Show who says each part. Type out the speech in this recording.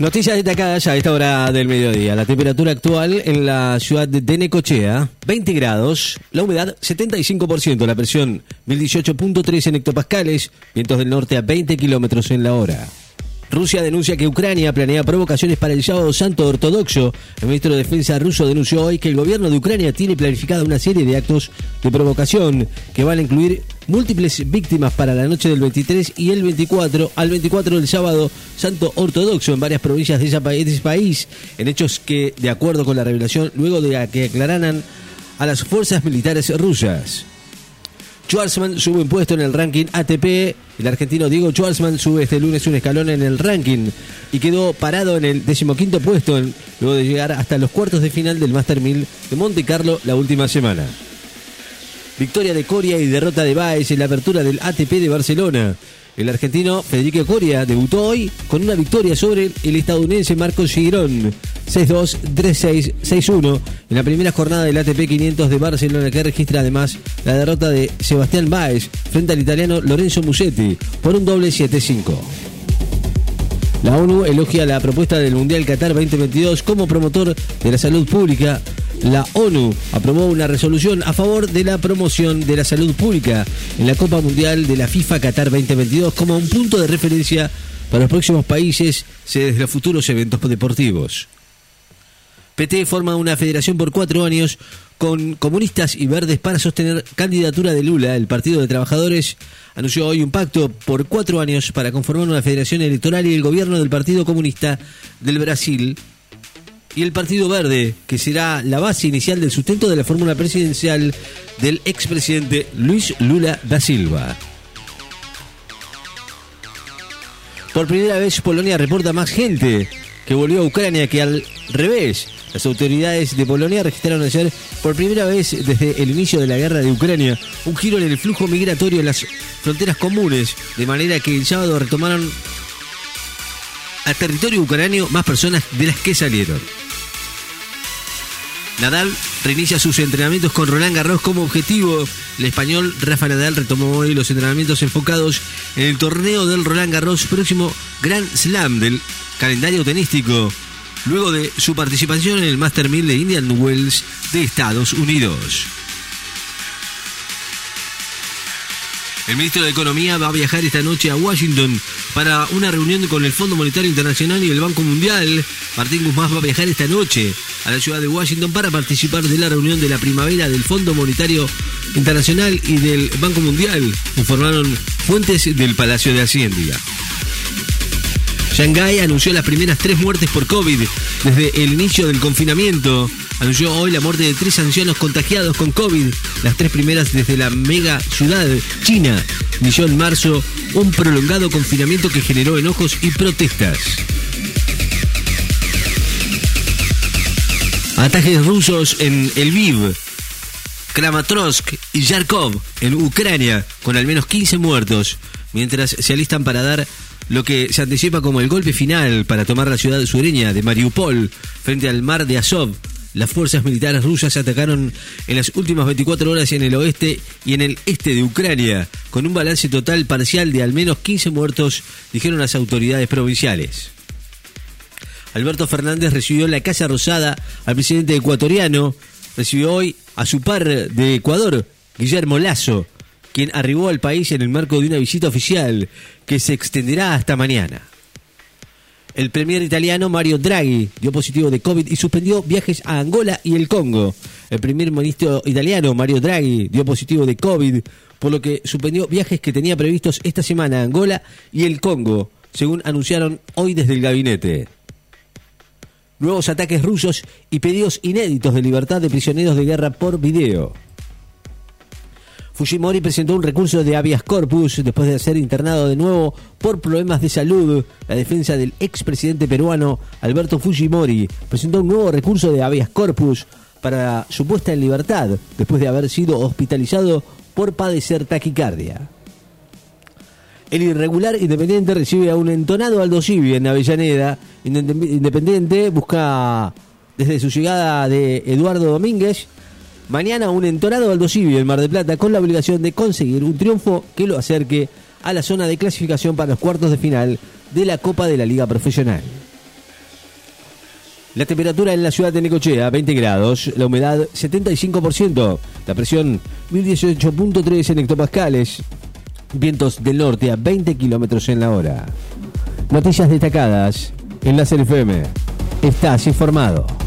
Speaker 1: Noticias destacadas a esta hora del mediodía. La temperatura actual en la ciudad de Necochea, 20 grados. La humedad, 75%. La presión, 1018.3 en hectopascales. Vientos del norte a 20 kilómetros en la hora. Rusia denuncia que Ucrania planea provocaciones para el sábado santo ortodoxo. El ministro de Defensa ruso denunció hoy que el gobierno de Ucrania tiene planificada una serie de actos de provocación que van a incluir múltiples víctimas para la noche del 23 y el 24 al 24 del sábado santo ortodoxo en varias provincias de ese país, en hechos que, de acuerdo con la revelación, luego de que aclararan a las fuerzas militares rusas. Schwarzman sube un puesto en el ranking ATP. El argentino Diego Schwarzman sube este lunes un escalón en el ranking y quedó parado en el decimoquinto puesto luego de llegar hasta los cuartos de final del Master 1000 de Monte Carlo la última semana. Victoria de Coria y derrota de Baez en la apertura del ATP de Barcelona. El argentino Federico Coria debutó hoy con una victoria sobre el estadounidense Marcos Girón, 6-2, 3-6, 6-1 en la primera jornada del ATP 500 de Barcelona que registra además la derrota de Sebastián Baez frente al italiano Lorenzo Musetti por un doble 7-5. La ONU elogia la propuesta del Mundial Qatar 2022 como promotor de la salud pública la ONU aprobó una resolución a favor de la promoción de la salud pública en la Copa Mundial de la FIFA Qatar 2022 como un punto de referencia para los próximos países sedes de los futuros eventos deportivos. PT forma una federación por cuatro años con comunistas y verdes para sostener candidatura de Lula. El Partido de Trabajadores anunció hoy un pacto por cuatro años para conformar una federación electoral y el gobierno del Partido Comunista del Brasil y el Partido Verde, que será la base inicial del sustento de la fórmula presidencial del expresidente Luis Lula da Silva. Por primera vez Polonia reporta más gente que volvió a Ucrania que al revés. Las autoridades de Polonia registraron ayer por primera vez desde el inicio de la guerra de Ucrania un giro en el flujo migratorio en las fronteras comunes, de manera que el sábado retomaron a territorio ucranio más personas de las que salieron. Nadal reinicia sus entrenamientos con Roland Garros como objetivo. El español Rafa Nadal retomó hoy los entrenamientos enfocados en el torneo del Roland Garros próximo Grand Slam del calendario tenístico, luego de su participación en el Master 1000 de Indian Wells de Estados Unidos. El ministro de Economía va a viajar esta noche a Washington para una reunión con el Fondo Monetario Internacional y el Banco Mundial. Martín Guzmán va a viajar esta noche a la ciudad de Washington para participar de la reunión de la primavera del Fondo Monetario Internacional y del Banco Mundial, informaron fuentes del Palacio de Hacienda. Shanghái anunció las primeras tres muertes por COVID desde el inicio del confinamiento anunció hoy la muerte de tres ancianos contagiados con COVID, las tres primeras desde la mega ciudad china. Inició en marzo un prolongado confinamiento que generó enojos y protestas. Ataques rusos en Lviv, Kramatorsk y Yarkov en Ucrania, con al menos 15 muertos, mientras se alistan para dar lo que se anticipa como el golpe final para tomar la ciudad sureña de Mariupol frente al mar de Azov las fuerzas militares rusas atacaron en las últimas 24 horas en el oeste y en el este de Ucrania, con un balance total parcial de al menos 15 muertos, dijeron las autoridades provinciales. Alberto Fernández recibió en la Casa Rosada al presidente ecuatoriano, recibió hoy a su par de Ecuador, Guillermo Lazo, quien arribó al país en el marco de una visita oficial que se extenderá hasta mañana. El premier italiano Mario Draghi dio positivo de COVID y suspendió viajes a Angola y el Congo. El primer ministro italiano Mario Draghi dio positivo de COVID, por lo que suspendió viajes que tenía previstos esta semana a Angola y el Congo, según anunciaron hoy desde el gabinete. Nuevos ataques rusos y pedidos inéditos de libertad de prisioneros de guerra por video. Fujimori presentó un recurso de habeas corpus después de ser internado de nuevo por problemas de salud. La defensa del expresidente peruano Alberto Fujimori presentó un nuevo recurso de habeas corpus para su puesta en libertad después de haber sido hospitalizado por padecer taquicardia. El irregular Independiente recibe a un entonado Aldo Civi en Avellaneda. Independiente busca desde su llegada de Eduardo Domínguez Mañana un entonado Aldo en Mar del Plata con la obligación de conseguir un triunfo que lo acerque a la zona de clasificación para los cuartos de final de la Copa de la Liga Profesional. La temperatura en la ciudad de Necochea, 20 grados, la humedad 75%, la presión 1018.3 en hectopascales, vientos del norte a 20 kilómetros en la hora. Noticias destacadas en la FM. Estás informado.